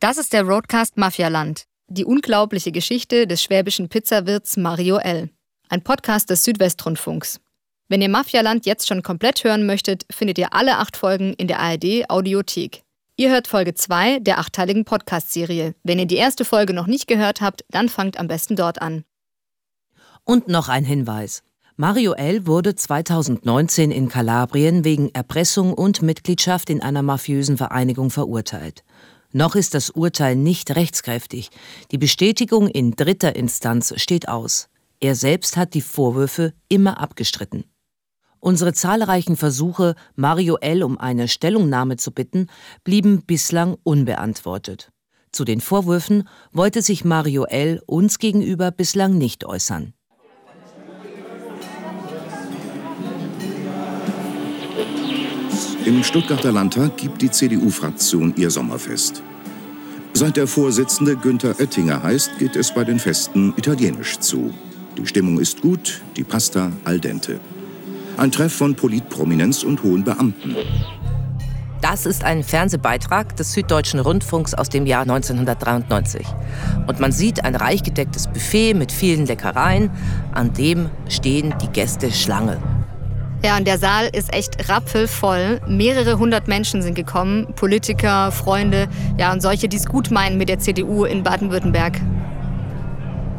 Das ist der Roadcast Mafialand, die unglaubliche Geschichte des schwäbischen Pizzawirts Mario L. Ein Podcast des Südwestrundfunks. Wenn ihr Mafialand jetzt schon komplett hören möchtet, findet ihr alle acht Folgen in der ARD Audiothek. Ihr hört Folge 2 der achtteiligen Podcast-Serie. Wenn ihr die erste Folge noch nicht gehört habt, dann fangt am besten dort an. Und noch ein Hinweis. Mario L. wurde 2019 in Kalabrien wegen Erpressung und Mitgliedschaft in einer mafiösen Vereinigung verurteilt. Noch ist das Urteil nicht rechtskräftig. Die Bestätigung in dritter Instanz steht aus. Er selbst hat die Vorwürfe immer abgestritten. Unsere zahlreichen Versuche, Mario L. um eine Stellungnahme zu bitten, blieben bislang unbeantwortet. Zu den Vorwürfen wollte sich Mario L. uns gegenüber bislang nicht äußern. Im Stuttgarter Landtag gibt die CDU-Fraktion ihr Sommerfest. Seit der Vorsitzende Günther Oettinger heißt, geht es bei den Festen italienisch zu. Die Stimmung ist gut, die Pasta al dente. Ein Treff von Politprominenz und hohen Beamten. Das ist ein Fernsehbeitrag des Süddeutschen Rundfunks aus dem Jahr 1993. Und man sieht ein reich gedecktes Buffet mit vielen Leckereien, an dem stehen die Gäste Schlange. Ja, und der Saal ist echt rappelvoll. Mehrere hundert Menschen sind gekommen, Politiker, Freunde, ja, und solche, die es gut meinen mit der CDU in Baden-Württemberg.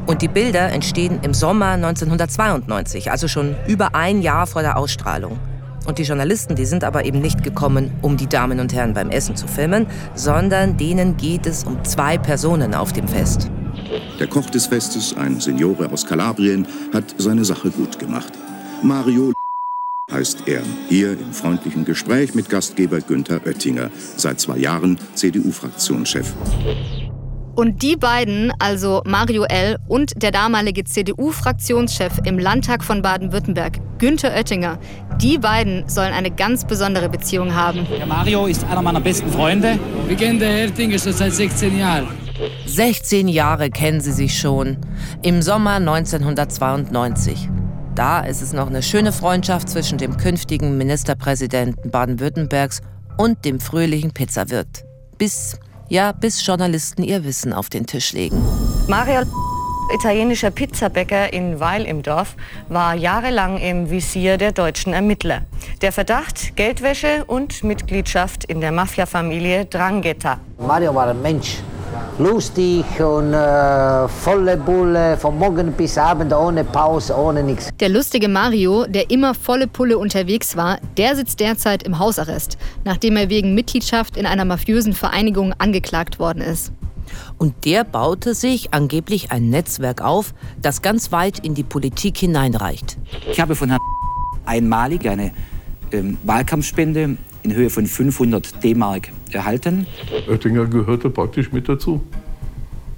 Und die Bilder entstehen im Sommer 1992, also schon über ein Jahr vor der Ausstrahlung. Und die Journalisten, die sind aber eben nicht gekommen, um die Damen und Herren beim Essen zu filmen, sondern denen geht es um zwei Personen auf dem Fest. Der Koch des Festes, ein Seniore aus Kalabrien, hat seine Sache gut gemacht. Mario heißt er. Hier im freundlichen Gespräch mit Gastgeber Günther Oettinger, seit zwei Jahren CDU-Fraktionschef. Und die beiden, also Mario L. und der damalige CDU-Fraktionschef im Landtag von Baden-Württemberg, Günther Oettinger, die beiden sollen eine ganz besondere Beziehung haben. Der Mario ist einer meiner besten Freunde. Wir kennen den Oettinger schon seit 16 Jahren. 16 Jahre kennen sie sich schon. Im Sommer 1992. Da ist es noch eine schöne Freundschaft zwischen dem künftigen Ministerpräsidenten Baden-Württembergs und dem fröhlichen Pizzawirt. Bis, ja, bis Journalisten ihr Wissen auf den Tisch legen. Mario, italienischer Pizzabäcker in Weil im Dorf, war jahrelang im Visier der deutschen Ermittler. Der Verdacht Geldwäsche und Mitgliedschaft in der Mafiafamilie Drangheta. Mario war ein Mensch, lustig und äh, volle Bulle, von morgen bis abend ohne Pause, ohne nichts. Der lustige Mario, der immer volle Pulle unterwegs war, der sitzt derzeit im Hausarrest, nachdem er wegen Mitgliedschaft in einer mafiösen Vereinigung angeklagt worden ist. Und der baute sich angeblich ein Netzwerk auf, das ganz weit in die Politik hineinreicht. Ich habe von Herrn einmalig eine ähm, Wahlkampfspende in Höhe von 500 D-Mark erhalten. Oettinger gehörte praktisch mit dazu.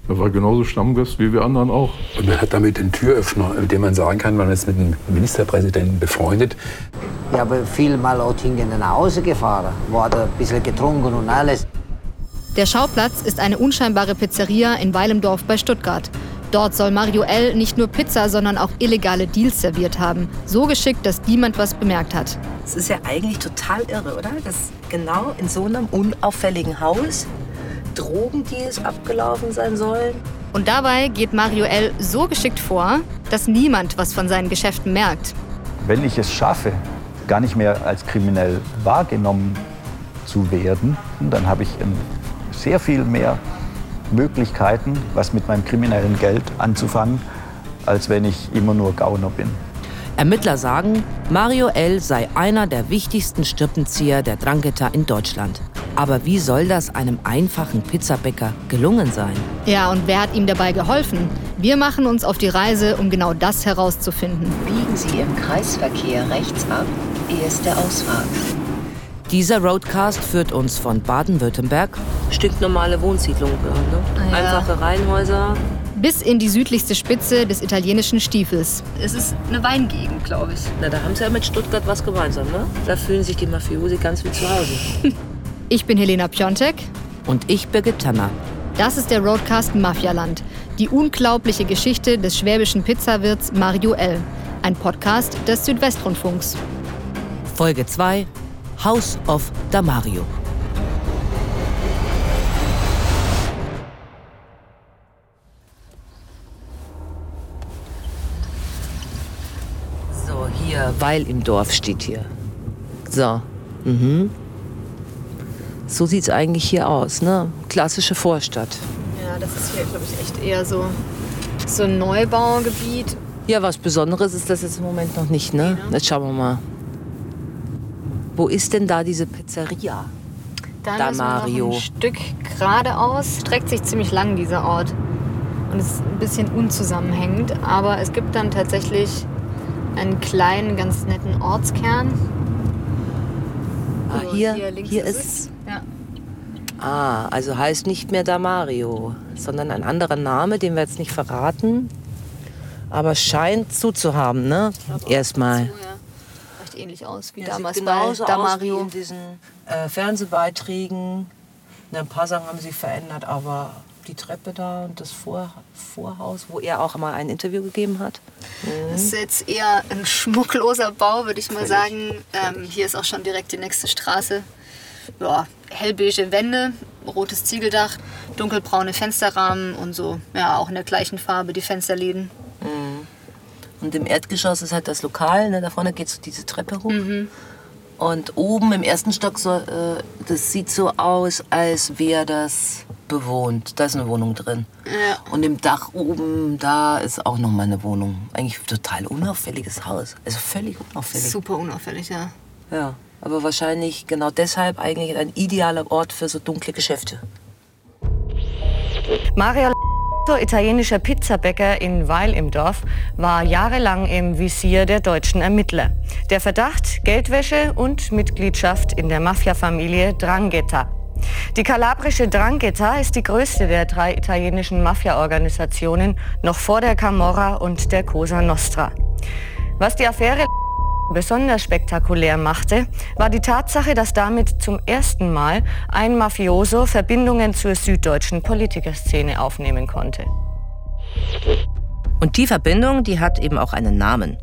Er war genauso Stammgast wie wir anderen auch. Und man hat damit den Türöffner, mit dem man sagen kann, man ist mit dem Ministerpräsidenten befreundet. Ich habe viel mal Oettingen nach Hause gefahren, hat er ein bisschen getrunken und alles. Der Schauplatz ist eine unscheinbare Pizzeria in Weilendorf bei Stuttgart. Dort soll Mario L. nicht nur Pizza, sondern auch illegale Deals serviert haben. So geschickt, dass niemand was bemerkt hat. Es ist ja eigentlich total irre, oder? Dass genau in so einem unauffälligen Haus Drogendeals abgelaufen sein sollen. Und dabei geht Mario L. so geschickt vor, dass niemand was von seinen Geschäften merkt. Wenn ich es schaffe, gar nicht mehr als kriminell wahrgenommen zu werden, dann habe ich sehr viel mehr Möglichkeiten, was mit meinem kriminellen Geld anzufangen, als wenn ich immer nur Gauner bin. Ermittler sagen, Mario L. sei einer der wichtigsten Strippenzieher der Drangheta in Deutschland. Aber wie soll das einem einfachen Pizzabäcker gelungen sein? Ja, und wer hat ihm dabei geholfen? Wir machen uns auf die Reise, um genau das herauszufinden. Biegen Sie im Kreisverkehr rechts ab, erste Ausfahrt. Dieser Roadcast führt uns von Baden-Württemberg, stinknormale Wohnsiedlung, ne? Ah, ja. einfache Reihenhäuser, Bis in die südlichste Spitze des italienischen Stiefels. Es ist eine Weingegend, glaube ich. Na, da haben sie ja mit Stuttgart was gemeinsam, ne? Da fühlen sich die Mafiosi ganz wie zu Hause. Ich bin Helena Piontek. Und ich Birgit Tanner. Das ist der Roadcast Mafialand. Die unglaubliche Geschichte des schwäbischen Pizzawirts Mario L. Ein Podcast des Südwestrundfunks. Folge 2 House of Damario. So, hier, weil im Dorf steht hier. So, mhm. So sieht es eigentlich hier aus, ne? Klassische Vorstadt. Ja, das ist hier, glaube ich, echt eher so, so ein Neubaugebiet. Ja, was Besonderes ist das jetzt im Moment noch nicht, ne? ne? Jetzt schauen wir mal. Wo ist denn da diese Pizzeria? Da, wir Mario. Noch ein Stück geradeaus streckt sich ziemlich lang dieser Ort und ist ein bisschen unzusammenhängend, aber es gibt dann tatsächlich einen kleinen, ganz netten Ortskern. Ah, So, hier, hier links hier ist ist. Ja. Ah, also heißt nicht mehr Damario, sondern ein anderer Name, den wir jetzt nicht verraten. Aber scheint zuzuhaben, ne? Erstmal. Recht ähnlich aus wie Ja, damals sieht bei Damario. aus wie in diesen äh, Fernsehbeiträgen. Na, Ein paar Sachen haben sie verändert, aber die Treppe da und das Vor Vorhaus, wo er auch mal ein Interview gegeben hat. Das ist jetzt eher ein schmuckloser Bau, würde ich mal sagen. Ähm, hier ist auch schon direkt die nächste Straße. Ja, hellbeige Wände, rotes Ziegeldach, dunkelbraune Fensterrahmen und so. Ja, auch in der gleichen Farbe die Fensterläden. Und im Erdgeschoss ist halt das Lokal, ne? da vorne geht so diese Treppe hoch. Und oben im ersten Stock, so, äh, das sieht so aus, als wäre das bewohnt. Da ist eine Wohnung drin. Ja. Und im Dach oben, da ist auch noch mal eine Wohnung. Eigentlich total unauffälliges Haus. Also völlig unauffällig. Super unauffällig, ja. Ja, aber wahrscheinlich genau deshalb eigentlich ein idealer Ort für so dunkle Geschäfte. Mario italienischer Pizzabäcker in Weil im Dorf, war jahrelang im Visier der deutschen Ermittler. Der Verdacht Geldwäsche und Mitgliedschaft in der Mafiafamilie Drangheta. Die kalabrische Drangheta ist die größte der drei italienischen Mafia-Organisationen, noch vor der Camorra und der Cosa Nostra. Was die Affäre besonders spektakulär machte, war die Tatsache, dass damit zum ersten Mal ein Mafioso Verbindungen zur süddeutschen Politikerszene aufnehmen konnte. Und die Verbindung, die hat eben auch einen Namen.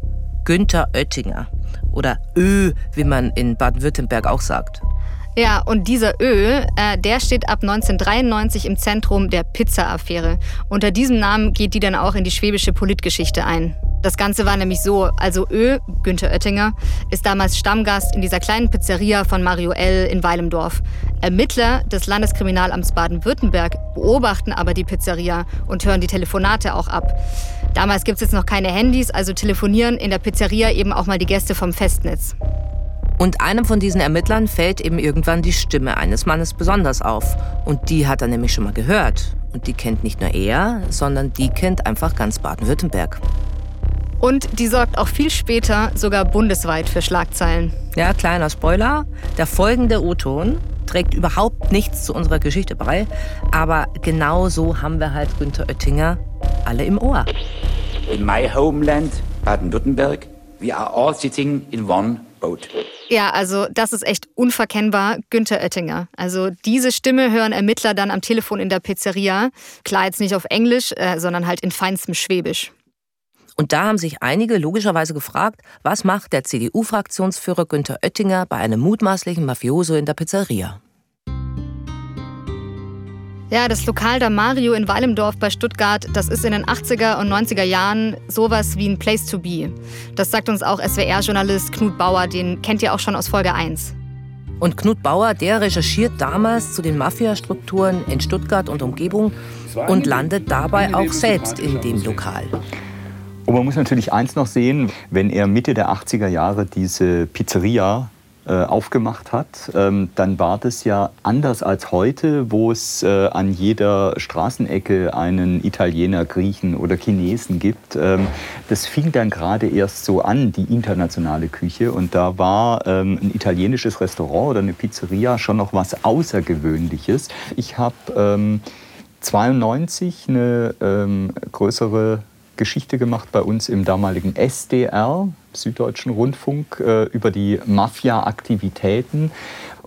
Günther Oettinger. Oder Ö, wie man in Baden-Württemberg auch sagt. Ja, und dieser Ö, äh, der steht ab 1993 im Zentrum der Pizza-Affäre. Unter diesem Namen geht die dann auch in die schwäbische Politgeschichte ein. Das Ganze war nämlich so, also Ö, Günther Oettinger, ist damals Stammgast in dieser kleinen Pizzeria von Mario L. in Weilendorf. Ermittler des Landeskriminalamts Baden-Württemberg beobachten aber die Pizzeria und hören die Telefonate auch ab. Damals gibt es jetzt noch keine Handys, also telefonieren in der Pizzeria eben auch mal die Gäste vom Festnetz. Und einem von diesen Ermittlern fällt eben irgendwann die Stimme eines Mannes besonders auf. Und die hat er nämlich schon mal gehört. Und die kennt nicht nur er, sondern die kennt einfach ganz Baden-Württemberg. Und die sorgt auch viel später sogar bundesweit für Schlagzeilen. Ja, kleiner Spoiler. Der folgende O-Ton trägt überhaupt nichts zu unserer Geschichte bei. Aber genau so haben wir halt Günther Oettinger alle im Ohr. In my homeland, Baden-Württemberg, we are all sitting in one boat. Ja, also das ist echt unverkennbar Günther Oettinger. Also diese Stimme hören Ermittler dann am Telefon in der Pizzeria. Klar jetzt nicht auf Englisch, äh, sondern halt in feinstem Schwäbisch. Und da haben sich einige logischerweise gefragt, was macht der CDU-Fraktionsführer Günther Oettinger bei einem mutmaßlichen Mafioso in der Pizzeria? Ja, das Lokal der Mario in Weilemdorf bei Stuttgart, das ist in den 80er und 90er Jahren sowas wie ein Place to be. Das sagt uns auch SWR-Journalist Knut Bauer, den kennt ihr auch schon aus Folge 1. Und Knut Bauer, der recherchiert damals zu den Mafiastrukturen in Stuttgart und Umgebung und landet dabei auch selbst in dem Lokal. Und man muss natürlich eins noch sehen, wenn er Mitte der 80er Jahre diese Pizzeria äh, aufgemacht hat, ähm, dann war das ja anders als heute, wo es äh, an jeder Straßenecke einen Italiener, Griechen oder Chinesen gibt. Ähm, das fing dann gerade erst so an, die internationale Küche. Und da war ähm, ein italienisches Restaurant oder eine Pizzeria schon noch was Außergewöhnliches. Ich habe ähm, 92 eine größere Geschichte gemacht bei uns im damaligen SDR, Süddeutschen Rundfunk, äh, über die Mafia-Aktivitäten.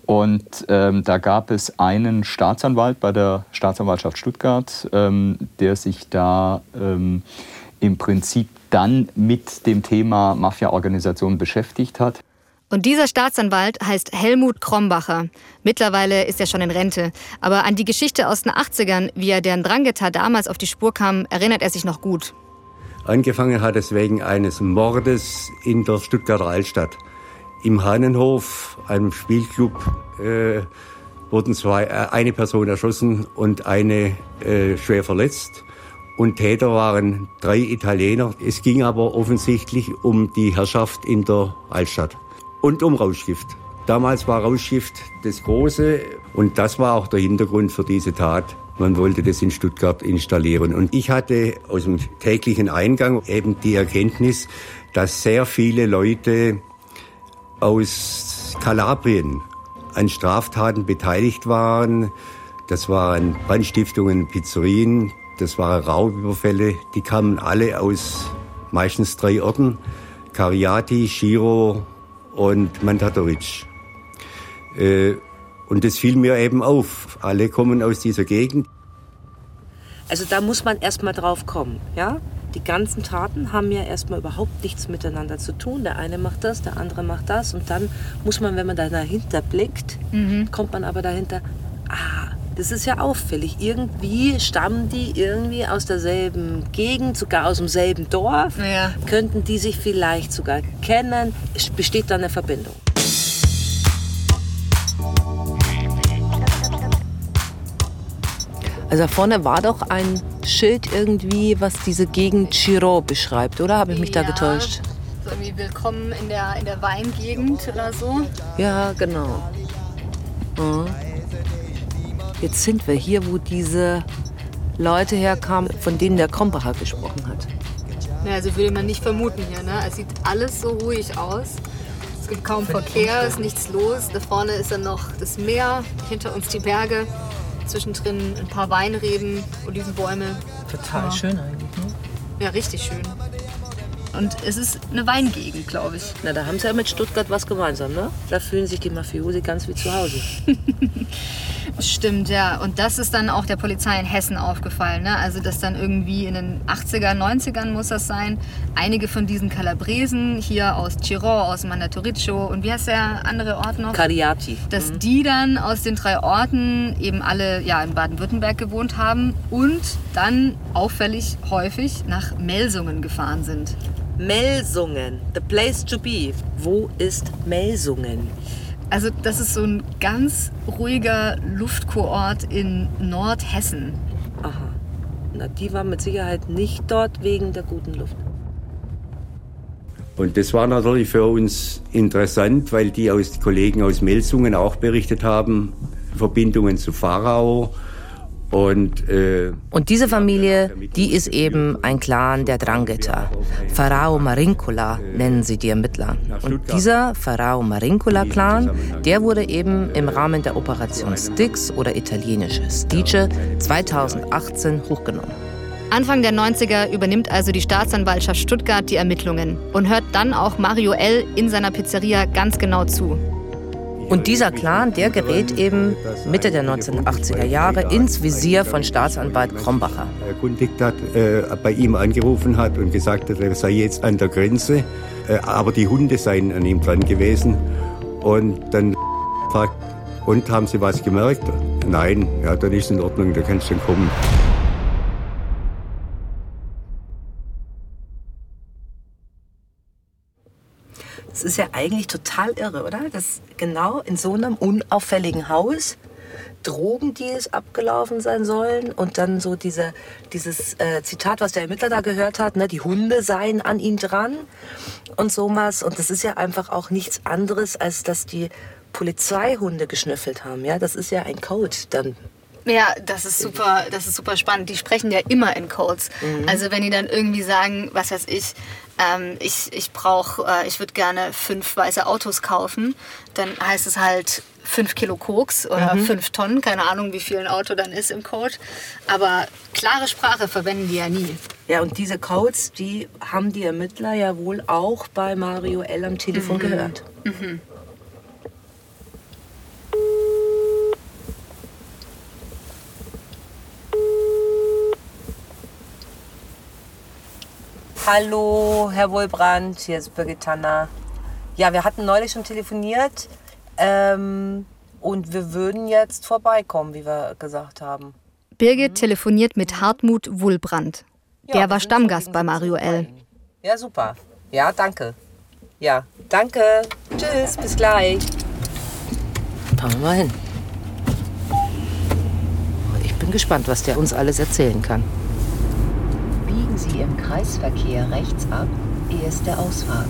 Und ähm, da gab es einen Staatsanwalt bei der Staatsanwaltschaft Stuttgart, ähm, der sich da ähm, im Prinzip dann mit dem Thema Mafia-Organisation beschäftigt hat. Und dieser Staatsanwalt heißt Helmut Krombacher. Mittlerweile ist er schon in Rente. Aber an die Geschichte aus den 80ern, wie er der Drangheta damals auf die Spur kam, erinnert er sich noch gut. Angefangen hat es wegen eines Mordes in der Stuttgarter Altstadt. Im Hahnenhof, einem Spielclub, äh, wurden zwei, äh, eine Person erschossen und eine äh, schwer verletzt. Und Täter waren drei Italiener. Es ging aber offensichtlich um die Herrschaft in der Altstadt und um Rauschgift. Damals war Rauschgift das Große und das war auch der Hintergrund für diese Tat. Man wollte das in Stuttgart installieren. Und ich hatte aus dem täglichen Eingang eben die Erkenntnis, dass sehr viele Leute aus Kalabrien an Straftaten beteiligt waren. Das waren Brandstiftungen, Pizzerien, das waren Raubüberfälle. Die kamen alle aus meistens drei Orten. Cariati, Giro und Mantatoric. Äh, und das fiel mir eben auf. Alle kommen aus dieser Gegend. Also da muss man erstmal drauf kommen, ja? Die ganzen Taten haben ja erstmal überhaupt nichts miteinander zu tun. Der eine macht das, der andere macht das. Und dann muss man, wenn man da dahinter blickt, mhm. kommt man aber dahinter, ah, das ist ja auffällig. Irgendwie stammen die irgendwie aus derselben Gegend, sogar aus demselben Dorf. Ja. Könnten die sich vielleicht sogar kennen? Es besteht da eine Verbindung. Also da vorne war doch ein Schild irgendwie, was diese Gegend Chiro beschreibt, oder? Habe ich mich ja, da getäuscht? So irgendwie Willkommen in der, in der Weingegend oder so. Ja, genau. Mhm. Jetzt sind wir hier, wo diese Leute herkamen, von denen der Krombacher gesprochen hat. Ja, also würde man nicht vermuten hier. Ne? Es sieht alles so ruhig aus. Es gibt kaum Verkehr, es ist nichts los. Da vorne ist dann noch das Meer, hinter uns die Berge zwischendrin ein paar Weinreben, Olivenbäume. Total ja. schön eigentlich, ne? Ja, richtig schön. Und es ist eine Weingegend, glaube ich. Na, da haben sie ja mit Stuttgart was gemeinsam, ne? Da fühlen sich die Mafiosi ganz wie zu Hause. Stimmt, ja. Und das ist dann auch der Polizei in Hessen aufgefallen. Ne? Also, dass dann irgendwie in den 80er, 90ern muss das sein, einige von diesen Calabresen hier aus Chiron, aus Mandatorico und wie heißt der andere Ort noch? Cariati. Dass mhm. die dann aus den drei Orten eben alle ja, in Baden-Württemberg gewohnt haben und dann auffällig häufig nach Melsungen gefahren sind. Melsungen, the place to be. Wo ist Melsungen? Also das ist so ein ganz ruhiger Luftkurort in Nordhessen. Aha. Na, die war mit Sicherheit nicht dort wegen der guten Luft. Und das war natürlich für uns interessant, weil die aus, Kollegen aus Melsungen auch berichtet haben, Verbindungen zu Pharao, und, äh, und diese Familie, die ist eben ein Clan der Drangheta. Pharao Marincula nennen sie die Ermittler. Und dieser Pharao Marincula-Clan, der wurde eben im Rahmen der Operation Styx oder italienische Stice 2018 hochgenommen. Anfang der 90er übernimmt also die Staatsanwaltschaft Stuttgart die Ermittlungen und hört dann auch Mario L. in seiner Pizzeria ganz genau zu. Und dieser Clan, der gerät eben Mitte der 1980er Jahre ins Visier von Staatsanwalt Krombacher. Erkundigt hat, äh, bei ihm angerufen hat und gesagt hat, er sei jetzt an der Grenze, äh, aber die Hunde seien an ihm dran gewesen. Und dann fragt, und haben Sie was gemerkt? Nein, ja, dann ist in Ordnung, da kannst du dann kommen. Das ist ja eigentlich total irre, oder? Dass genau in so einem unauffälligen Haus Drogendeals abgelaufen sein sollen und dann so diese, dieses äh, Zitat, was der Ermittler da gehört hat, ne, die Hunde seien an ihm dran und sowas. Und das ist ja einfach auch nichts anderes, als dass die Polizeihunde geschnüffelt haben. Ja, das ist ja ein Code dann ja, das ist super, das ist super spannend. Die sprechen ja immer in Codes. Mhm. Also wenn die dann irgendwie sagen, was weiß ich, ähm, ich, ich brauche, äh, ich würde gerne fünf weiße Autos kaufen, dann heißt es halt fünf Kilo Koks oder mhm. fünf Tonnen, keine Ahnung, wie viel ein Auto dann ist im Code. Aber klare Sprache verwenden die ja nie. Ja, und diese Codes, die haben die Ermittler ja wohl auch bei Mario L. am Telefon mhm. gehört. Mhm. Hallo, Herr Wohlbrand, hier ist Birgit Tanner. Ja, wir hatten neulich schon telefoniert ähm, und wir würden jetzt vorbeikommen, wie wir gesagt haben. Birgit telefoniert mit Hartmut Wohlbrand. Der war Stammgast bei Mario L. Ja, super. Ja, danke. Ja, danke. Tschüss, bis gleich. Fahren wir mal hin. Ich bin gespannt, was der uns alles erzählen kann. Biegen Sie im Kreisverkehr rechts ab, erste Ausfahrt.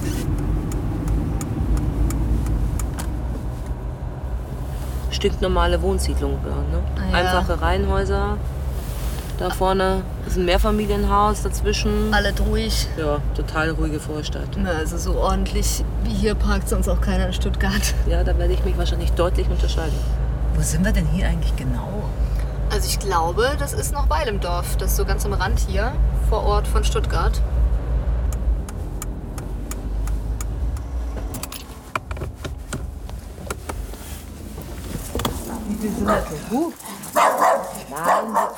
Stinknormale Wohnsiedlung. Ja, ne? Ah, ja. Einfache Reihenhäuser. Da vorne ist ein Mehrfamilienhaus dazwischen. Alle ruhig. Ja, total ruhige Vorstadt. Na, also so ordentlich wie hier parkt sonst auch keiner in Stuttgart. Ja, da werde ich mich wahrscheinlich deutlich unterscheiden. Wo sind wir denn hier eigentlich genau? Also ich glaube, das ist noch Weil im Dorf. Das ist so ganz am Rand hier, vor Ort von Stuttgart.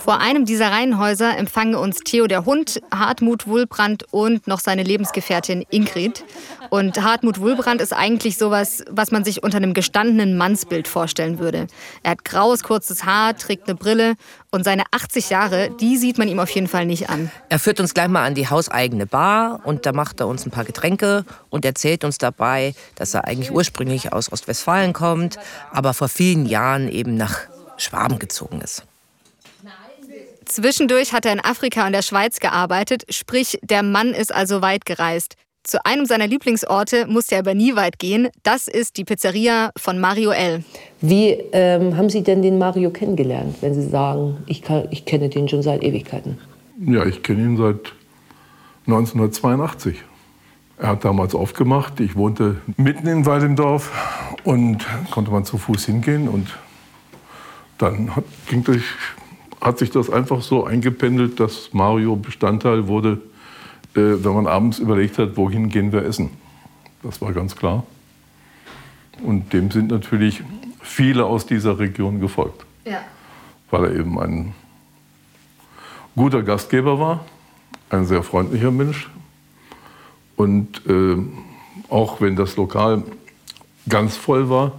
Vor einem dieser Reihenhäuser empfangen uns Theo der Hund, Hartmut Wulbrand und noch seine Lebensgefährtin Ingrid. Und Hartmut Wulbrand ist eigentlich sowas, was man sich unter einem gestandenen Mannsbild vorstellen würde. Er hat graues, kurzes Haar, trägt eine Brille und seine 80 Jahre, die sieht man ihm auf jeden Fall nicht an. Er führt uns gleich mal an die hauseigene Bar und da macht er uns ein paar Getränke und erzählt uns dabei, dass er eigentlich ursprünglich aus Ostwestfalen kommt, aber vor vielen Jahren eben nach Schwaben gezogen ist. Zwischendurch hat er in Afrika und der Schweiz gearbeitet, sprich, der Mann ist also weit gereist. Zu einem seiner Lieblingsorte musste er aber nie weit gehen. Das ist die Pizzeria von Mario L. Wie ähm, haben Sie denn den Mario kennengelernt, wenn Sie sagen, ich, kann, ich kenne den schon seit Ewigkeiten? Ja, ich kenne ihn seit 1982. Er hat damals aufgemacht. Ich wohnte mitten in Weil im Dorf und konnte man zu Fuß hingehen. Und dann hat, ging durch, hat sich das einfach so eingependelt, dass Mario Bestandteil wurde, äh, wenn man abends überlegt hat, wohin gehen wir essen. Das war ganz klar. Und dem sind natürlich viele aus dieser Region gefolgt, Ja. weil er eben ein guter Gastgeber war, ein sehr freundlicher Mensch. Und äh, auch wenn das Lokal ganz voll war,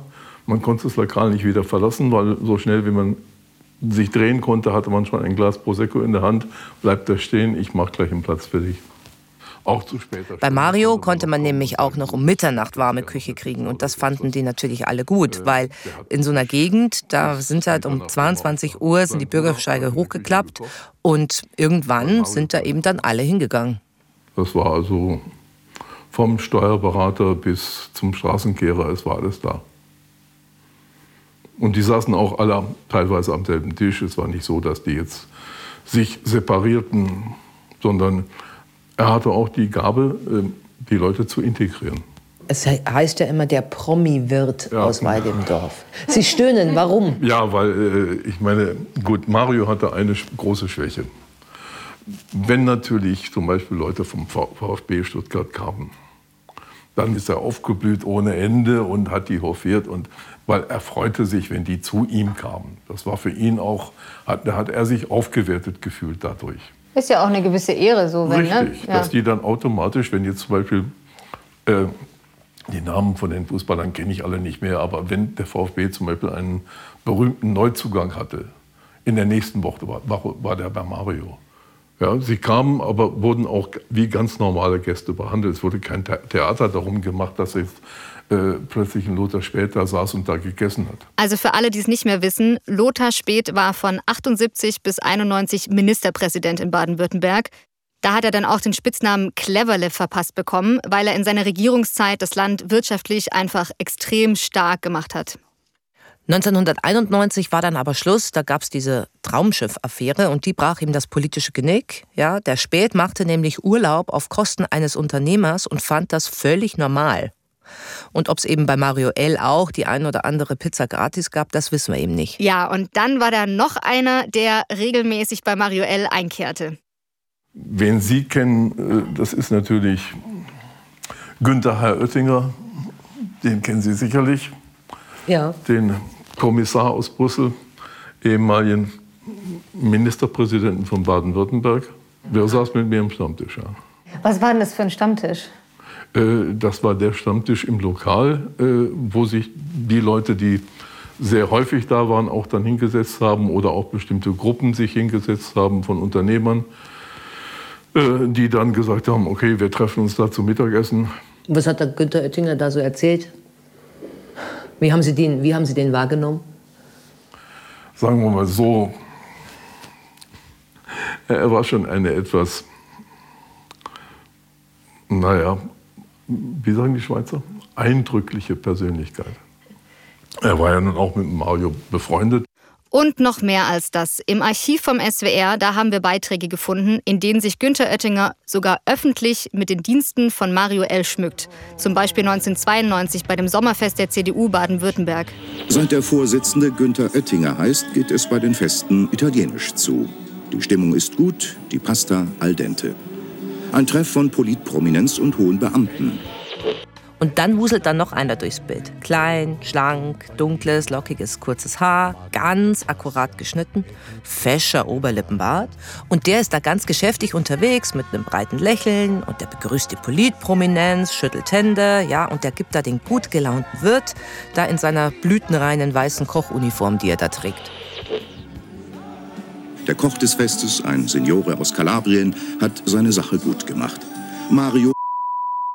man konnte das Lokal nicht wieder verlassen, weil so schnell wie man sich drehen konnte, hatte man schon ein Glas Prosecco in der Hand. Bleibt da stehen, ich mache gleich einen Platz für dich. Auch zu später. Bei Mario konnte man nämlich auch noch um Mitternacht warme Küche kriegen. Und das fanden die natürlich alle gut, weil in so einer Gegend, da sind halt um 22 Uhr sind die Bürgersteige hochgeklappt und irgendwann sind da eben dann alle hingegangen. Das war also vom Steuerberater bis zum Straßenkehrer, es war alles da. Und die saßen auch alle teilweise am selben Tisch. Es war nicht so, dass die jetzt sich separierten, sondern er hatte auch die Gabe, äh, die Leute zu integrieren. Es he- heißt ja immer der Promi-Wirt aus Weil im Dorf. Sie stöhnen, warum? Ja, weil äh, ich meine, gut, Mario hatte eine große Schwäche. Wenn natürlich zum Beispiel Leute vom VfB Stuttgart kamen, dann ist er aufgeblüht ohne Ende und hat die hofiert und weil er freute sich, wenn die zu ihm kamen. Das war für ihn auch, hat, da hat er sich aufgewertet gefühlt dadurch. Ist ja auch eine gewisse Ehre, so wenn, Richtig, ne? dass die dann automatisch, wenn jetzt zum Beispiel äh, die Namen von den Fußballern kenne ich alle nicht mehr, aber wenn der VfB zum Beispiel einen berühmten Neuzugang hatte, in der nächsten Woche war, war, der bei Mario. Ja, sie kamen, aber wurden auch wie ganz normale Gäste behandelt. Es wurde kein The- Theater darum gemacht, dass jetzt äh, plötzlich ein Lothar später saß und da gegessen hat. Also für alle, die es nicht mehr wissen, Lothar Späth war von 78 bis 91 Ministerpräsident in Baden-Württemberg. Da hat er dann auch den Spitznamen Cleverle verpasst bekommen, weil er in seiner Regierungszeit das Land wirtschaftlich einfach extrem stark gemacht hat. 1991 war dann aber Schluss, da gab es diese Traumschiff-Affäre und die brach ihm das politische Genick. Ja, der Spät machte nämlich Urlaub auf Kosten eines Unternehmers und fand das völlig normal. Und ob es eben bei Mario L. auch die ein oder andere Pizza gratis gab, das wissen wir eben nicht. Ja, und dann war da noch einer, der regelmäßig bei Mario L. einkehrte. Wen Sie kennen, äh, das ist natürlich Günther Herr Oettinger. Den kennen Sie sicherlich. Ja. Den Kommissar aus Brüssel, ehemaligen Ministerpräsidenten von Baden-Württemberg. Der saß mit mir am Stammtisch. Ja. Was war denn das für ein Stammtisch? Äh, Das war der Stammtisch im Lokal, äh, wo sich die Leute, die sehr häufig da waren, auch dann hingesetzt haben oder auch bestimmte Gruppen sich hingesetzt haben von Unternehmern. äh, die dann gesagt haben, okay, wir treffen uns da zum Mittagessen. Was hat der Günther Oettinger da so erzählt? Wie haben Sie den, wie haben Sie den wahrgenommen? Sagen wir mal so, er war schon eine etwas, naja, wie sagen die Schweizer, eindrückliche Persönlichkeit. Er war ja nun auch mit Mario befreundet. Und noch mehr als das. Im Archiv vom SWR, da haben wir Beiträge gefunden, in denen sich Günter Oettinger sogar öffentlich mit den Diensten von Mario L. schmückt. Zum Beispiel 1992 bei dem Sommerfest der CDU Baden-Württemberg. Seit der Vorsitzende Günther Oettinger heißt, geht es bei den Festen italienisch zu. Die Stimmung ist gut, die Pasta al dente. Ein Treff von Politprominenz und hohen Beamten. Und dann wuselt dann noch einer durchs Bild. Klein, schlank, dunkles, lockiges, kurzes Haar, ganz akkurat geschnitten, fescher Oberlippenbart. Und der ist da ganz geschäftig unterwegs mit einem breiten Lächeln und der begrüßt die Politprominenz, schüttelt Hände, ja, und der gibt da den gut gelaunten Wirt, da in seiner blütenreinen weißen Kochuniform, die er da trägt. Der Koch des Festes, ein Signore aus Kalabrien, hat seine Sache gut gemacht. Mario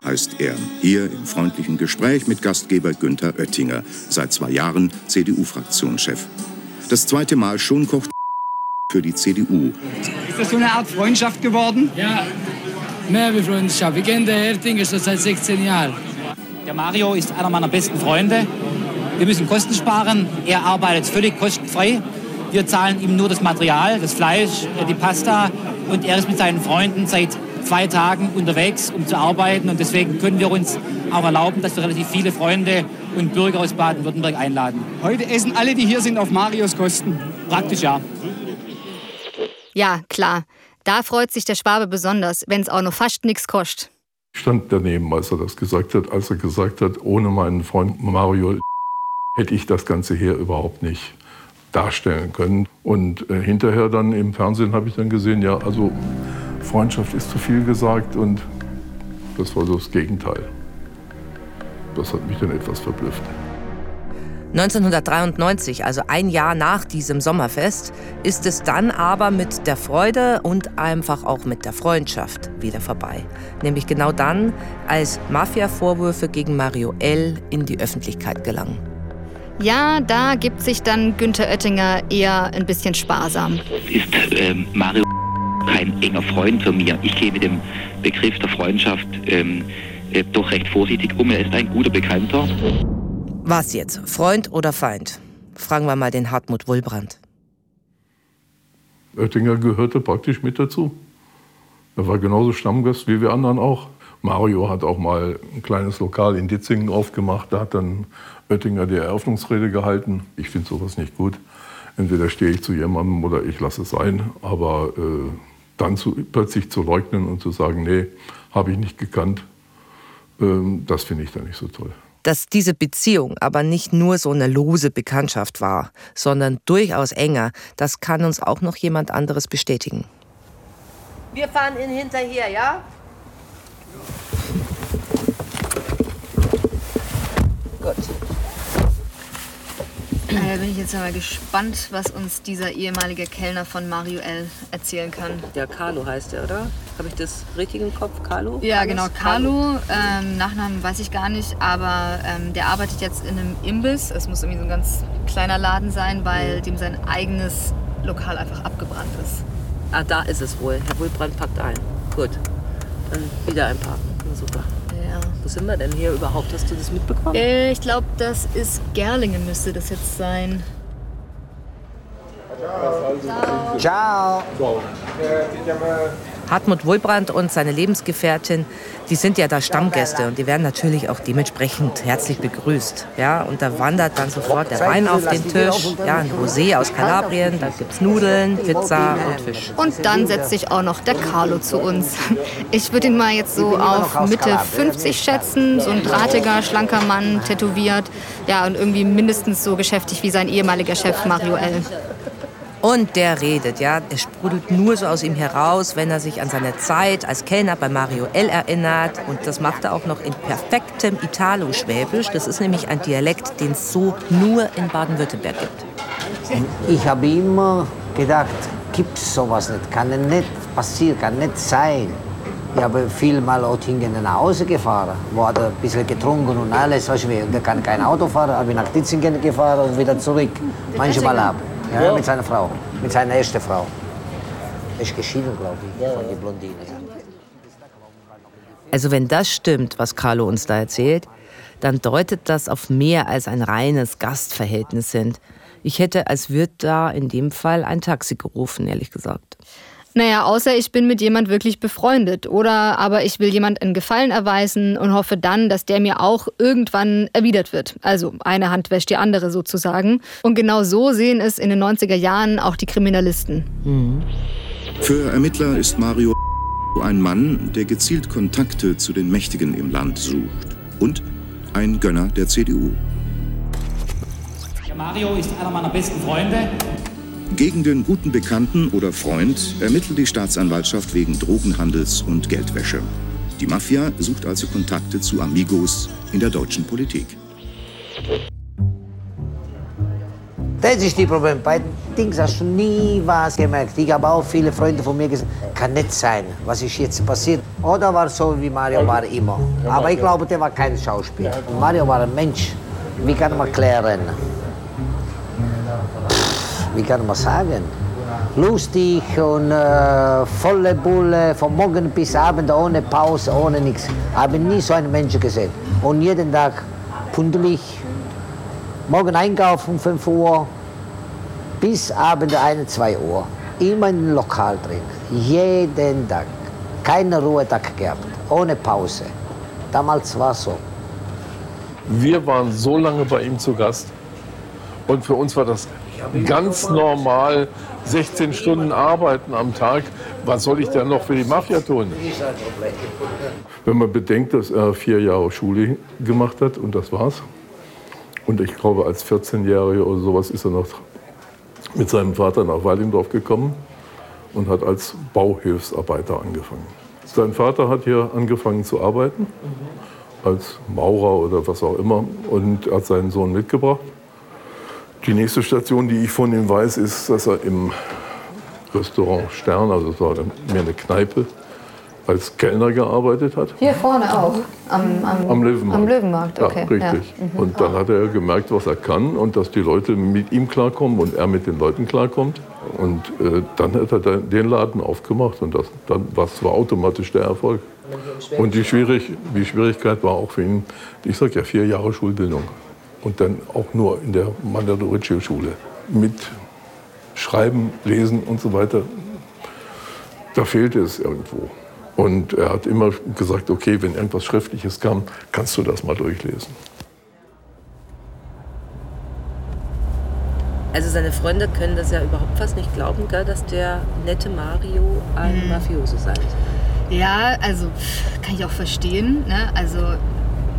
heißt er, hier im freundlichen Gespräch mit Gastgeber Günther Oettinger, seit zwei Jahren CDU-Fraktionschef. Das zweite Mal schon kocht für die CDU. Ist das so eine Art Freundschaft geworden? Ja, mehr wie Freundschaft. Wir kennen den Ertinger schon seit 16 Jahren. Der Mario ist einer meiner besten Freunde. Wir müssen Kosten sparen. Er arbeitet völlig kostenfrei. Wir zahlen ihm nur das Material, das Fleisch, äh, die Pasta. Und er ist mit seinen Freunden seit zwei Tagen unterwegs, um zu arbeiten. Und deswegen können wir uns auch erlauben, dass wir relativ viele Freunde und Bürger aus Baden-Württemberg einladen. Heute essen alle, die hier sind, auf Marios Kosten. Praktisch ja. Ja, klar. Da freut sich der Schwabe besonders, wenn es auch noch fast nichts kostet. Ich stand daneben, als er das gesagt hat, als er gesagt hat, ohne meinen Freund Mario hätte ich das Ganze hier überhaupt nicht darstellen können. Und äh, hinterher dann im Fernsehen habe ich dann gesehen, ja, also Freundschaft ist zu viel gesagt und das war so das Gegenteil. Das hat mich dann etwas verblüfft. 1993, also ein Jahr nach diesem Sommerfest, ist es dann aber mit der Freude und einfach auch mit der Freundschaft wieder vorbei. Nämlich genau dann, als Mafia-Vorwürfe gegen Mario L. in die Öffentlichkeit gelangen. Ja, da gibt sich dann Günther Oettinger eher ein bisschen sparsam. Ist ähm, Mario kein enger Freund von mir. Ich gehe mit dem Begriff der Freundschaft ähm, äh, doch recht vorsichtig um. Er ist ein guter Bekannter. Was jetzt? Freund oder Feind? Fragen wir mal den Hartmut Wulbrand. Oettinger gehörte praktisch mit dazu. Er war genauso Stammgast wie wir anderen auch. Mario hat auch mal ein kleines Lokal in Ditzingen aufgemacht. Da hat dann Oettinger die Eröffnungsrede gehalten. Ich finde sowas nicht gut. Entweder stehe ich zu jemandem oder ich lasse es sein. Aber äh, dann zu, plötzlich zu leugnen und zu sagen, nee, habe ich nicht gekannt, ähm, das finde ich dann nicht so toll. Dass diese Beziehung aber nicht nur so eine lose Bekanntschaft war, sondern durchaus enger, das kann uns auch noch jemand anderes bestätigen. Wir fahren Ihnen hinterher, ja? Gut. Da bin ich jetzt mal gespannt, was uns dieser ehemalige Kellner von Mario L. erzählen kann. Der Carlo heißt er, oder? Habe ich das richtig im Kopf? Carlo? Ja, genau, Carlo. Ähm, Nachnamen weiß ich gar nicht, aber ähm, der arbeitet jetzt in einem Imbiss. Es muss irgendwie so ein ganz kleiner Laden sein, weil dem sein eigenes Lokal einfach abgebrannt ist. Ah, da ist es wohl. Herr Wulbrand packt ein. Gut. Dann wieder einparken. Super. Ja. Wo sind wir denn hier überhaupt? Hast du das mitbekommen? Äh, ich glaube, das ist Gerlingen, müsste das jetzt sein. Ciao. Hartmut Wulbrand und seine Lebensgefährtin, die sind ja da Stammgäste und die werden natürlich auch dementsprechend herzlich begrüßt. Ja, und da wandert dann sofort der Wein auf den Tisch. Ja, ein Rosé aus Kalabrien, da gibt's Nudeln, Pizza und Fisch. Und dann setzt sich auch noch der Carlo zu uns. Ich würde ihn mal jetzt so auf Mitte 50 schätzen. So ein drahtiger, schlanker Mann, tätowiert. Ja, und irgendwie mindestens so geschäftig wie sein ehemaliger Chef Mario L. Und der redet, ja. Es sprudelt nur so aus ihm heraus, wenn er sich an seine Zeit als Kellner bei Mario L. erinnert. Und das macht er auch noch in perfektem Italo-Schwäbisch. Das ist nämlich ein Dialekt, den es so nur in Baden-Württemberg gibt. Ich habe immer gedacht, gibt es sowas nicht. Kann nicht passieren, kann nicht sein. Ich habe viel mal Oettingen nach Hause gefahren, wo hat ein bisschen getrunken und alles. Weißt du, und der kann kein Auto fahren, habe ich nach Ditzingen gefahren und wieder zurück. Manchmal ab. Ja, mit seiner Frau, mit seiner ersten Frau. Er ist geschieden, glaube ich, von der Blondine. Also wenn das stimmt, was Carlo uns da erzählt, dann deutet das auf mehr als ein reines Gastverhältnis hin. Ich hätte als Wirt da in dem Fall ein Taxi gerufen, ehrlich gesagt. Naja, außer ich bin mit jemand wirklich befreundet. Oder aber ich will jemand einen Gefallen erweisen und hoffe dann, dass der mir auch irgendwann erwidert wird. Also eine Hand wäscht die andere sozusagen. Und genau so sehen es in den 90er Jahren auch die Kriminalisten. Mhm. Für Ermittler ist Mario ein Mann, der gezielt Kontakte zu den Mächtigen im Land sucht. Und ein Gönner der CDU. Mario ist einer meiner besten Freunde. Gegen den guten Bekannten oder Freund ermittelt die Staatsanwaltschaft wegen Drogenhandels und Geldwäsche. Die Mafia sucht also Kontakte zu Amigos in der deutschen Politik. Das ist die Problem. Bei Dings hast du nie was gemerkt. Ich habe auch viele Freunde von mir gesagt, kann nicht sein, was ist jetzt passiert. Oder war so wie Mario war immer. Aber ich glaube, der war kein Schauspieler. Mario war ein Mensch. Wie kann man klären? Wie kann man sagen, lustig und äh, volle Bulle, von morgen bis abend, ohne Pause, ohne nichts. Ich habe nie so einen Menschen gesehen. Und jeden Tag pünktlich, morgen einkaufen um 5 Uhr, bis Abend 1, 2 Uhr. Immer im Lokal drin, jeden Tag. Keinen Ruhetag gehabt, ohne Pause. Damals war es so. Wir waren so lange bei ihm zu Gast und für uns war das ganz normal 16 Stunden arbeiten am Tag. Was soll ich denn noch für die Mafia tun? Wenn man bedenkt, dass er vier Jahre Schule gemacht hat und das war's. Und ich glaube, als 14-Jähriger oder sowas ist er noch mit seinem Vater nach Weilendorf gekommen und hat als Bauhilfsarbeiter angefangen. Sein Vater hat hier angefangen zu arbeiten, als Maurer oder was auch immer, und hat seinen Sohn mitgebracht. Die nächste Station, die ich von ihm weiß, ist, dass er im Restaurant Stern, also das war mehr eine Kneipe, als Kellner gearbeitet hat. Hier vorne auch, am, am, am Löwenmarkt. Am Löwenmarkt, okay. Ja, richtig. Ja. Mhm. Und dann hat er gemerkt, was er kann und dass die Leute mit ihm klarkommen und er mit den Leuten klarkommt. Und äh, dann hat er den Laden aufgemacht und das, dann, das war automatisch der Erfolg. Und die, Schwierig, die Schwierigkeit war auch für ihn, ich sage ja, vier Jahre Schulbildung und dann auch nur in der Mandatoriccio-Schule mit Schreiben, Lesen und so weiter. Da fehlte es irgendwo. Und er hat immer gesagt, okay, wenn irgendwas Schriftliches kam, kannst du das mal durchlesen. Also seine Freunde können das ja überhaupt fast nicht glauben, gell, dass der nette Mario ein mhm. Mafioso sei. Ja, also kann ich auch verstehen. Ne? Also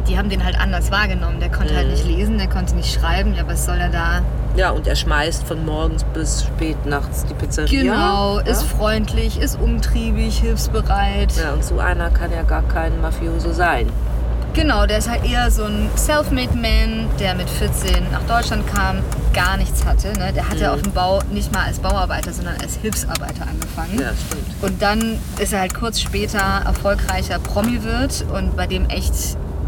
die haben den halt anders wahrgenommen. Der konnte halt mhm. halt nicht lesen, der konnte nicht schreiben. Ja, was soll er da? Ja, und er schmeißt von morgens bis spät nachts die Pizzeria. Genau, ja? ist freundlich, ist umtriebig, hilfsbereit. Ja, und so einer kann ja gar kein Mafioso sein. Genau, der ist halt eher so ein Self-Made Man, der mit 14 nach Deutschland kam, gar nichts hatte. Ne? Der hatte mhm. auf dem Bau nicht mal als Bauarbeiter, sondern als Hilfsarbeiter angefangen. Ja, stimmt. Und dann ist er halt kurz später erfolgreicher Promi-Wirt und bei dem echt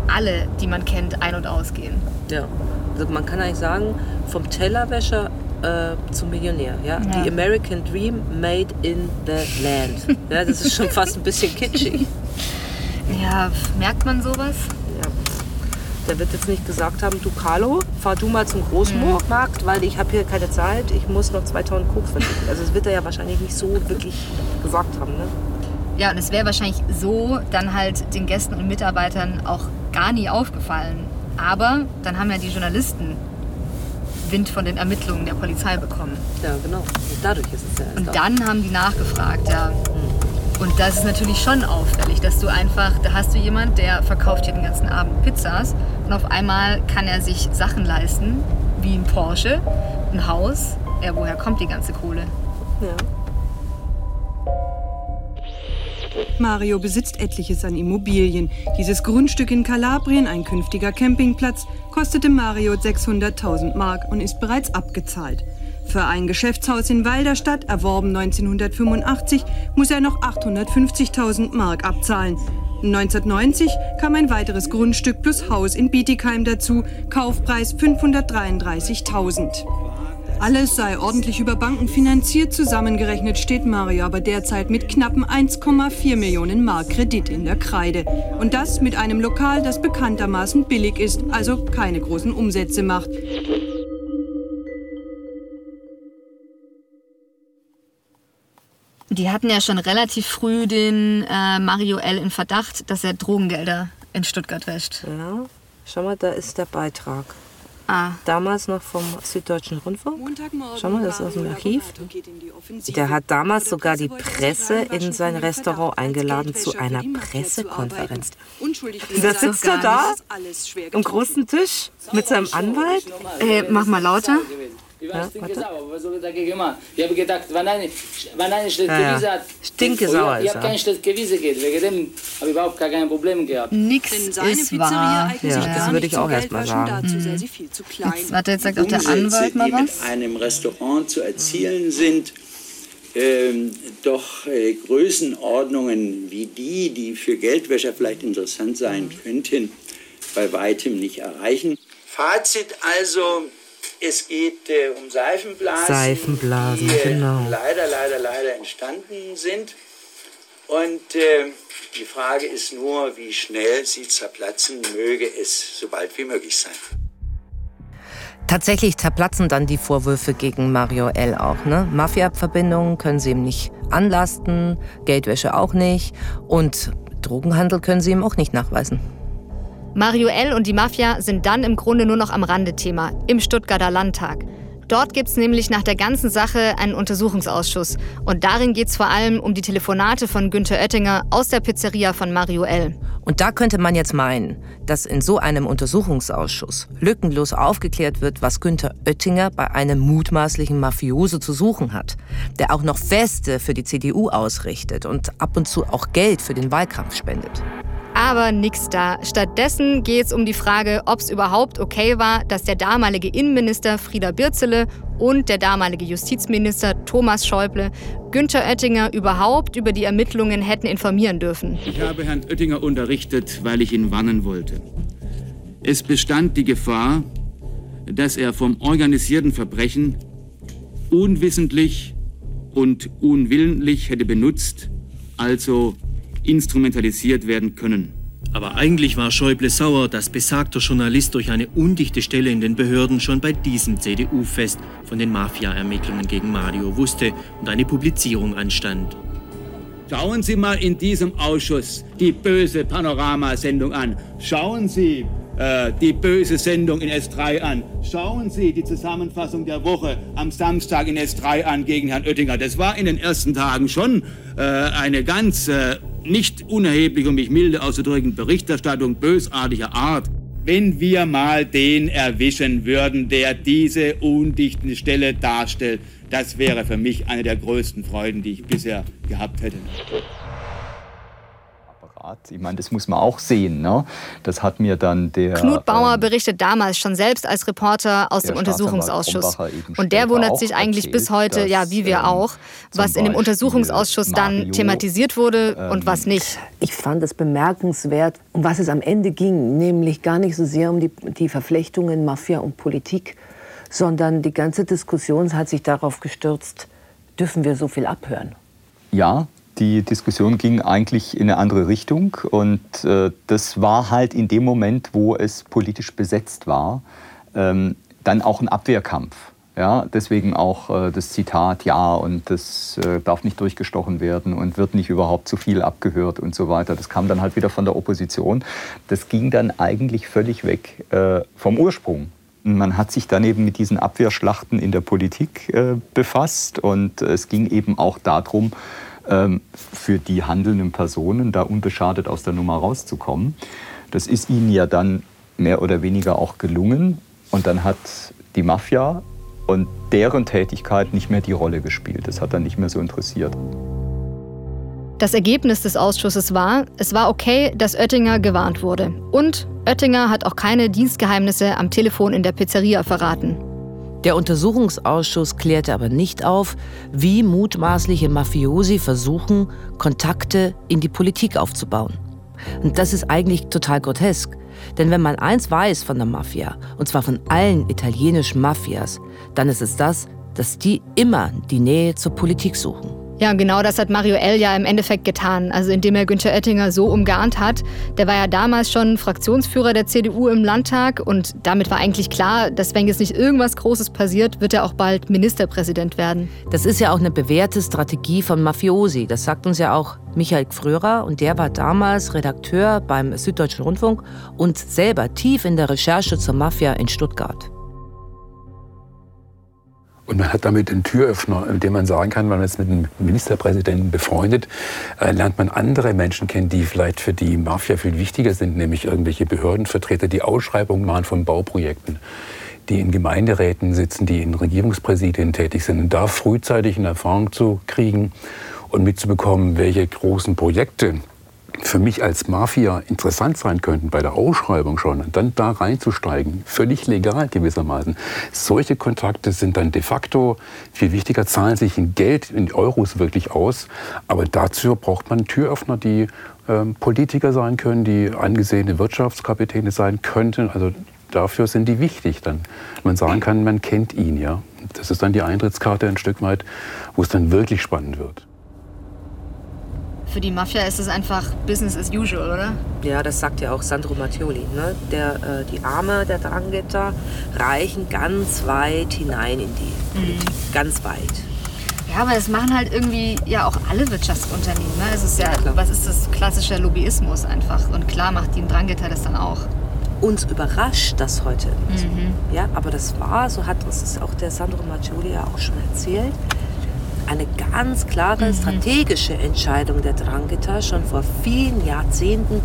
alle, die man kennt, ein- und ausgehen. Ja, also man kann eigentlich sagen, vom Tellerwäscher äh, zum Millionär. Ja? ja? The American Dream made in the land. ja, das ist schon fast ein bisschen kitschig. Ja, merkt man sowas? Ja. Der wird jetzt nicht gesagt haben, du Carlo, fahr du mal zum Großmarkt, mhm. weil ich habe hier keine Zeit, ich muss noch zwei Tonnen Koks verdienen. Also das wird er ja wahrscheinlich nicht so wirklich gesagt haben. Ne? Ja, und es wäre wahrscheinlich so dann halt den Gästen und Mitarbeitern auch gar nie aufgefallen. Aber dann haben ja die Journalisten Wind von den Ermittlungen der Polizei bekommen. Ja, genau. Und dadurch ist es ja Und dann haben die nachgefragt, ja. Und das ist natürlich schon auffällig, dass du einfach, da hast du jemand, der verkauft hier den ganzen Abend Pizzas und auf einmal kann er sich Sachen leisten, wie ein Porsche, ein Haus. Ja, woher kommt die ganze Kohle? Ja. Mario besitzt etliches an Immobilien. Dieses Grundstück in Kalabrien, ein künftiger Campingplatz, kostete Mario 600.000 Mark und ist bereits abgezahlt. Für ein Geschäftshaus in Walderstadt, erworben 1985, muss er noch 850.000 Mark abzahlen. 1990 kam ein weiteres Grundstück plus Haus in Bietigheim dazu, Kaufpreis 533.000. Alles sei ordentlich über Banken finanziert, zusammengerechnet steht Mario aber derzeit mit knappen 1,4 Millionen Mark Kredit in der Kreide. Und das mit einem Lokal, das bekanntermaßen billig ist, also keine großen Umsätze macht. Die hatten ja schon relativ früh den äh, Mario L. in Verdacht, dass er Drogengelder in Stuttgart wäscht. Ja, schau mal, da ist der Beitrag. Ah. Damals noch vom Süddeutschen Rundfunk. Schau mal, das ist aus dem Archiv. Der hat damals sogar die Presse in sein Restaurant eingeladen zu einer Pressekonferenz. Da sitzt er da am großen Tisch mit seinem Anwalt. Äh, mach mal lauter. Ja, warte. Was soll ich dagegen machen? Ich habe gedacht, wenn eine, wenn eine schlechte Ja. Gewissen hat, Stinke sauer ich ist habe er. kein schlechtes Gewissen gehabt. Wegen dem habe ich überhaupt gar kein Problem gehabt. Nix ist wahr. Ja, das würde ich auch erstmal sagen. Jetzt, warte, jetzt sagt auch der Anwalt mal die was. mit einem Restaurant zu erzielen sind, ähm, doch äh, Größenordnungen wie die, die für Geldwäscher vielleicht interessant sein könnten, bei weitem nicht erreichen. Fazit also, es geht äh, um Seifenblasen, Seifenblasen, die äh, genau. leider, leider, leider entstanden sind. Und äh, die Frage ist nur, wie schnell sie zerplatzen, möge es so bald wie möglich sein. Tatsächlich zerplatzen dann die Vorwürfe gegen Mario L. auch. Ne? Mafia-Verbindungen können sie ihm nicht anlasten, Geldwäsche auch nicht und Drogenhandel können sie ihm auch nicht nachweisen. Mario L. und die Mafia sind dann im Grunde nur noch am Rande Thema, im Stuttgarter Landtag. Dort gibt es nämlich nach der ganzen Sache einen Untersuchungsausschuss. Und darin geht es vor allem um die Telefonate von Günther Oettinger aus der Pizzeria von Mario L. Und da könnte man jetzt meinen, dass in so einem Untersuchungsausschuss lückenlos aufgeklärt wird, was Günther Oettinger bei einem mutmaßlichen Mafioso zu suchen hat, der auch noch Feste für die CDU ausrichtet und ab und zu auch Geld für den Wahlkampf spendet. Aber nix da. Stattdessen geht es um die Frage, ob es überhaupt okay war, dass der damalige Innenminister Frieder Birzele und der damalige Justizminister Thomas Schäuble Günther Oettinger überhaupt über die Ermittlungen hätten informieren dürfen. Ich habe Herrn Oettinger unterrichtet, weil ich ihn warnen wollte. Es bestand die Gefahr, dass er vom organisierten Verbrechen unwissentlich und unwillentlich hätte benutzt, also instrumentalisiert werden können. Aber eigentlich war Schäuble sauer, dass besagter Journalist durch eine undichte Stelle in den Behörden schon bei diesem CDU-Fest von den Mafia-Ermittlungen gegen Mario wusste und eine Publizierung anstand. Schauen Sie mal in diesem Ausschuss die böse Panoramasendung an. Schauen Sie äh, die böse Sendung in S3 an. Schauen Sie die Zusammenfassung der Woche am Samstag in S3 an gegen Herrn Oettinger. Das war in den ersten Tagen schon äh, eine ganz äh, nicht unerhebliche, um mich milde auszudrücken, Berichterstattung bösartiger Art. Wenn wir mal den erwischen würden, der diese undichte Stelle darstellt, das wäre für mich eine der größten Freuden, die ich bisher gehabt hätte. Ich meine, das muss man auch sehen. Ne? Das hat mir dann der. Knut Bauer berichtet damals schon selbst als Reporter aus dem Untersuchungsausschuss. Und der wundert sich eigentlich bis erzählt, heute, ja, dass, wie wir ähm, auch, was in dem Untersuchungsausschuss dann Mario, thematisiert wurde und ähm, was nicht. Ich fand es bemerkenswert, um was es am Ende ging, nämlich gar nicht so sehr um die, die Verflechtungen Mafia und Politik, sondern die ganze Diskussion hat sich darauf gestürzt, dürfen wir so viel abhören? Ja, die Diskussion ging eigentlich in eine andere Richtung und äh, das war halt in dem Moment, wo es politisch besetzt war, ähm, dann auch ein Abwehrkampf. Ja, deswegen auch äh, das Zitat, ja, und das äh, darf nicht durchgestochen werden und wird nicht überhaupt zu viel abgehört und so weiter. Das kam dann halt wieder von der Opposition. Das ging dann eigentlich völlig weg äh, vom Ursprung. Man hat sich dann eben mit diesen Abwehrschlachten in der Politik äh, befasst und es ging eben auch darum, für die handelnden Personen da unbeschadet aus der Nummer rauszukommen. Das ist ihnen ja dann mehr oder weniger auch gelungen und dann hat die Mafia und deren Tätigkeit nicht mehr die Rolle gespielt. Das hat dann nicht mehr so interessiert. Das Ergebnis des Ausschusses war, es war okay, dass Oettinger gewarnt wurde. Und Oettinger hat auch keine Dienstgeheimnisse am Telefon in der Pizzeria verraten. Der Untersuchungsausschuss klärte aber nicht auf, wie mutmaßliche Mafiosi versuchen, Kontakte in die Politik aufzubauen. Und das ist eigentlich total grotesk. Denn wenn man eins weiß von der Mafia, und zwar von allen italienischen Mafias, dann ist es das, dass die immer die Nähe zur Politik suchen. Ja, genau das hat Mario L. ja im Endeffekt getan. Also indem er Günther Oettinger so umgarnt hat. Der war ja damals schon Fraktionsführer der CDU im Landtag und damit war eigentlich klar, dass wenn jetzt nicht irgendwas Großes passiert, wird er auch bald Ministerpräsident werden. Das ist ja auch eine bewährte Strategie von Mafiosi. Das sagt uns ja auch Michael Gfrörer und der war damals Redakteur beim Süddeutschen Rundfunk und selber tief in der Recherche zur Mafia in Stuttgart. Und man hat damit einen Türöffner, indem man sagen kann, wenn man ist mit einem Ministerpräsidenten befreundet, äh, lernt man andere Menschen kennen, die vielleicht für die Mafia viel wichtiger sind, nämlich irgendwelche Behördenvertreter, die Ausschreibungen machen von Bauprojekten die in Gemeinderäten sitzen, die in Regierungspräsidien tätig sind, und da frühzeitig eine Erfahrung zu kriegen und mitzubekommen, welche großen Projekte für mich als Mafia interessant sein könnten bei der Ausschreibung schon und dann da reinzusteigen, völlig legal gewissermaßen. Solche Kontakte sind dann de facto viel wichtiger, zahlen sich in Geld, in Euros wirklich aus. Aber dazu braucht man Türöffner, die ähm, Politiker sein können, die angesehene Wirtschaftskapitäne sein könnten. Also dafür sind die wichtig, dann man sagen kann, man kennt ihn ja. Das ist dann die Eintrittskarte ein Stück weit, wo es dann wirklich spannend wird. Für die Mafia ist es einfach Business as usual, oder? Ja, das sagt ja auch Sandro Mattioli. Ne? Der, äh, die Arme der Drangheta reichen ganz weit hinein in die Politik. Mhm. Ganz weit. Ja, aber das machen halt irgendwie ja auch alle Wirtschaftsunternehmen. Ne? Es ist ja, was ist das klassische Lobbyismus einfach? Und klar macht die Drangheta das dann auch. Uns überrascht das heute. Mhm. Ja, aber das war, so hat uns auch der Sandro Maggioli ja auch schon erzählt, eine ganz klare mhm. strategische Entscheidung der Drangheta schon vor vielen Jahrzehnten.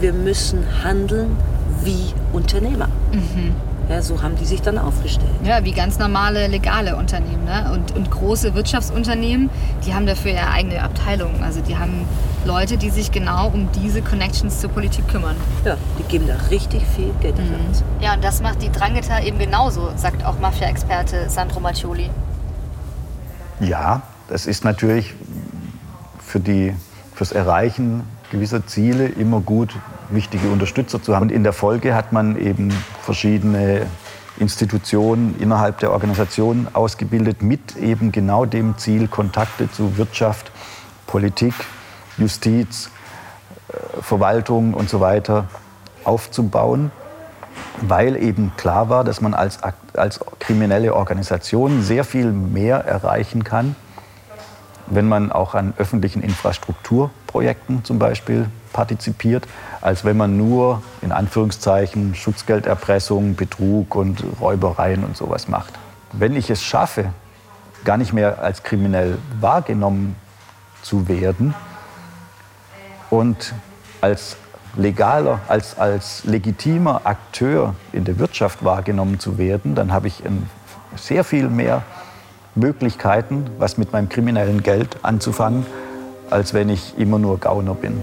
Wir müssen handeln wie Unternehmer. Mhm. Ja, so haben die sich dann aufgestellt. Ja, wie ganz normale legale Unternehmen. Ne? Und, und große Wirtschaftsunternehmen, die haben dafür ja eigene Abteilungen. Also die haben Leute, die sich genau um diese Connections zur Politik kümmern. Ja, die geben da richtig viel Geld mhm. Ja, und das macht die Drangheta eben genauso, sagt auch Mafia-Experte Sandro Mattioli. Ja, das ist natürlich für die, fürs Erreichen gewisser Ziele immer gut, wichtige Unterstützer zu haben. Und in der Folge hat man eben verschiedene Institutionen innerhalb der Organisation ausgebildet mit eben genau dem Ziel, Kontakte zu Wirtschaft, Politik, Justiz, äh, Verwaltung und so weiter aufzubauen, weil eben klar war, dass man als, als kriminelle Organisation sehr viel mehr erreichen kann, wenn man auch an öffentlichen Infrastrukturprojekten zum Beispiel partizipiert, als wenn man nur in Anführungszeichen Schutzgelderpressung, Betrug und Räubereien und sowas macht. Wenn ich es schaffe, gar nicht mehr als kriminell wahrgenommen zu werden und als legaler, als, als legitimer Akteur in der Wirtschaft wahrgenommen zu werden, dann habe ich sehr viel mehr Möglichkeiten, was mit meinem kriminellen Geld anzufangen, als wenn ich immer nur Gauner bin.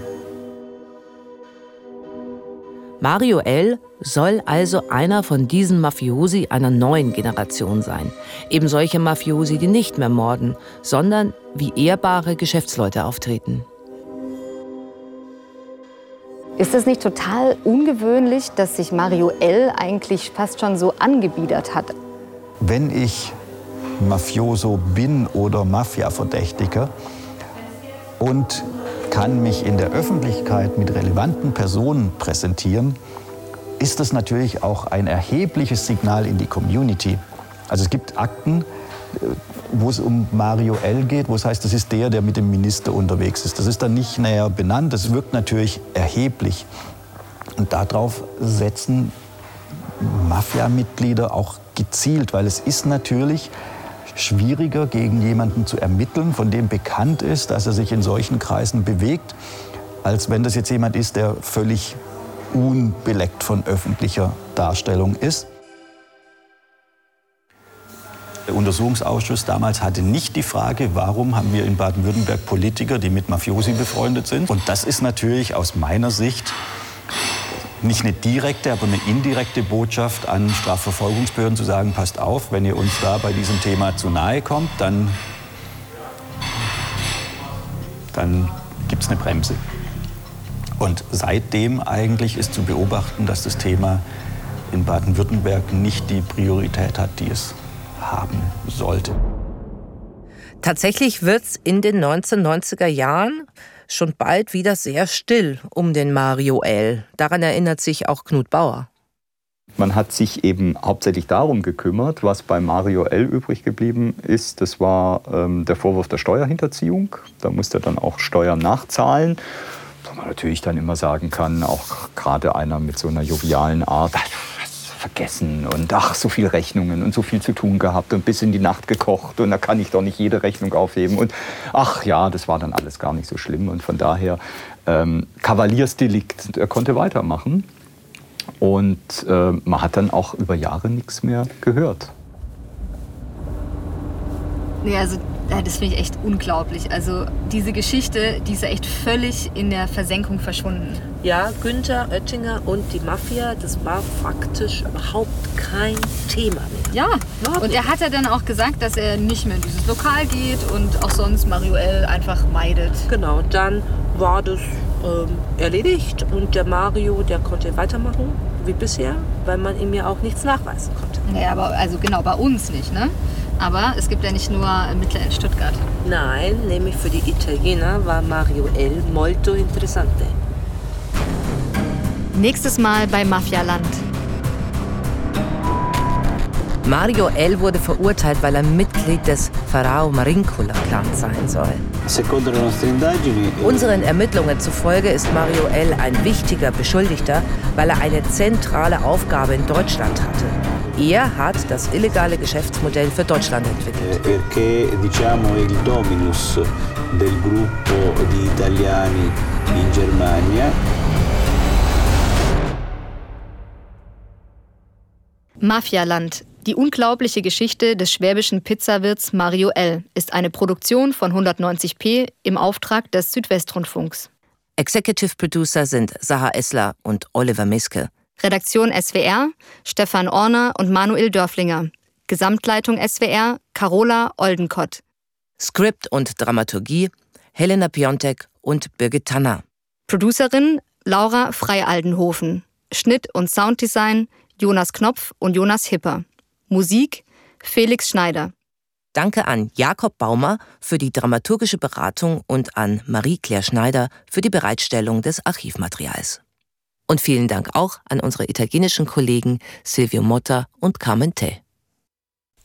Mario L. soll also einer von diesen Mafiosi einer neuen Generation sein. Eben solche Mafiosi, die nicht mehr morden, sondern wie ehrbare Geschäftsleute auftreten. Ist es nicht total ungewöhnlich, dass sich Mario L. eigentlich fast schon so angebiedert hat? Wenn ich Mafioso bin oder Mafia-Verdächtiger und kann mich in der Öffentlichkeit mit relevanten Personen präsentieren, ist das natürlich auch ein erhebliches Signal in die Community. Also es gibt Akten, äh, wo es um Mario L. geht, wo es heißt, das ist der, der mit dem Minister unterwegs ist. Das ist dann nicht näher benannt, das wirkt natürlich erheblich. Und darauf setzen Mafia-Mitglieder auch gezielt, weil es ist natürlich schwieriger, gegen jemanden zu ermitteln, von dem bekannt ist, dass er sich in solchen Kreisen bewegt, als wenn das jetzt jemand ist, der völlig unbeleckt von öffentlicher Darstellung ist. Der Untersuchungsausschuss damals hatte nicht die Frage, warum haben wir in Baden-Württemberg Politiker, die mit Mafiosi befreundet sind. Und das ist natürlich aus meiner Sicht nicht eine direkte, aber eine indirekte Botschaft an Strafverfolgungsbehörden zu sagen, passt auf, wenn ihr uns da bei diesem Thema zu nahe kommt, dann, dann gibt es eine Bremse. Und seitdem eigentlich ist zu beobachten, dass das Thema in Baden-Württemberg nicht die Priorität hat, die es haben sollte. Tatsächlich wird es in den 1990er Jahren schon bald wieder sehr still um den Mario L. Daran erinnert sich auch Knut Bauer. Man hat sich eben hauptsächlich darum gekümmert, was bei Mario L. übrig geblieben ist. Das war ähm, der Vorwurf der Steuerhinterziehung. Da musste er dann auch Steuern nachzahlen. Wo man natürlich dann immer sagen kann, auch gerade einer mit so einer jovialen Art, vergessen und ach, so viele Rechnungen und so viel zu tun gehabt und bis in die Nacht gekocht und da kann ich doch nicht jede Rechnung aufheben und ach ja, das war dann alles gar nicht so schlimm und von daher ähm, Kavaliersdelikt, er konnte weitermachen und äh, man hat dann auch über Jahre nichts mehr gehört. Nee, also das finde ich echt unglaublich. Also diese Geschichte, die ist ja echt völlig in der Versenkung verschwunden. Ja, Günther Oettinger und die Mafia, das war faktisch überhaupt kein Thema mehr. Ja, und er hat ja dann auch gesagt, dass er nicht mehr in dieses Lokal geht und auch sonst Mario-L einfach meidet. Genau, dann war das ähm, erledigt und der Mario, der konnte weitermachen wie bisher, weil man ihm ja auch nichts nachweisen konnte. Naja, aber also genau bei uns nicht, ne? Aber es gibt ja nicht nur Mittler in Stuttgart. Nein, nämlich für die Italiener war Mario L molto interessante. Nächstes Mal bei Mafialand. Mario L. wurde verurteilt, weil er Mitglied des Pharao Marincula-Clan sein soll. Unseren Ermittlungen zufolge ist Mario L. ein wichtiger Beschuldigter, weil er eine zentrale Aufgabe in Deutschland hatte. Er hat das illegale Geschäftsmodell für Deutschland entwickelt. Eh, perché diciamo il dominus del gruppo di italiani in Germania Mafialand. Die unglaubliche Geschichte des schwäbischen Pizzawirts Mario L. ist eine Produktion von 190p im Auftrag des Südwestrundfunks. Executive Producer sind Saha Essler und Oliver Miske. Redaktion SWR Stefan Orner und Manuel Dörflinger. Gesamtleitung SWR Carola Oldenkott. Skript und Dramaturgie Helena Piontek und Birgit Tanner. Producerin Laura Freialdenhofen. Schnitt und Sounddesign Jonas Knopf und Jonas Hipper. Musik Felix Schneider. Danke an Jakob Baumer für die dramaturgische Beratung und an Marie-Claire Schneider für die Bereitstellung des Archivmaterials. Und vielen Dank auch an unsere italienischen Kollegen Silvio Motta und Carmen Te.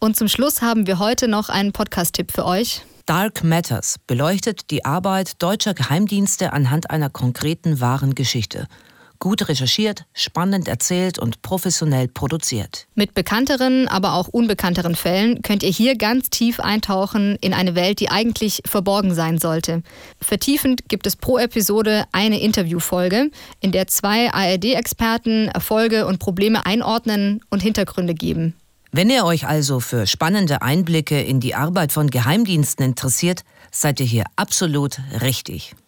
Und zum Schluss haben wir heute noch einen Podcast-Tipp für euch. Dark Matters beleuchtet die Arbeit deutscher Geheimdienste anhand einer konkreten wahren Geschichte – gut recherchiert, spannend erzählt und professionell produziert. Mit bekannteren, aber auch unbekannteren Fällen könnt ihr hier ganz tief eintauchen in eine Welt, die eigentlich verborgen sein sollte. Vertiefend gibt es pro Episode eine Interviewfolge, in der zwei ARD-Experten Erfolge und Probleme einordnen und Hintergründe geben. Wenn ihr euch also für spannende Einblicke in die Arbeit von Geheimdiensten interessiert, seid ihr hier absolut richtig.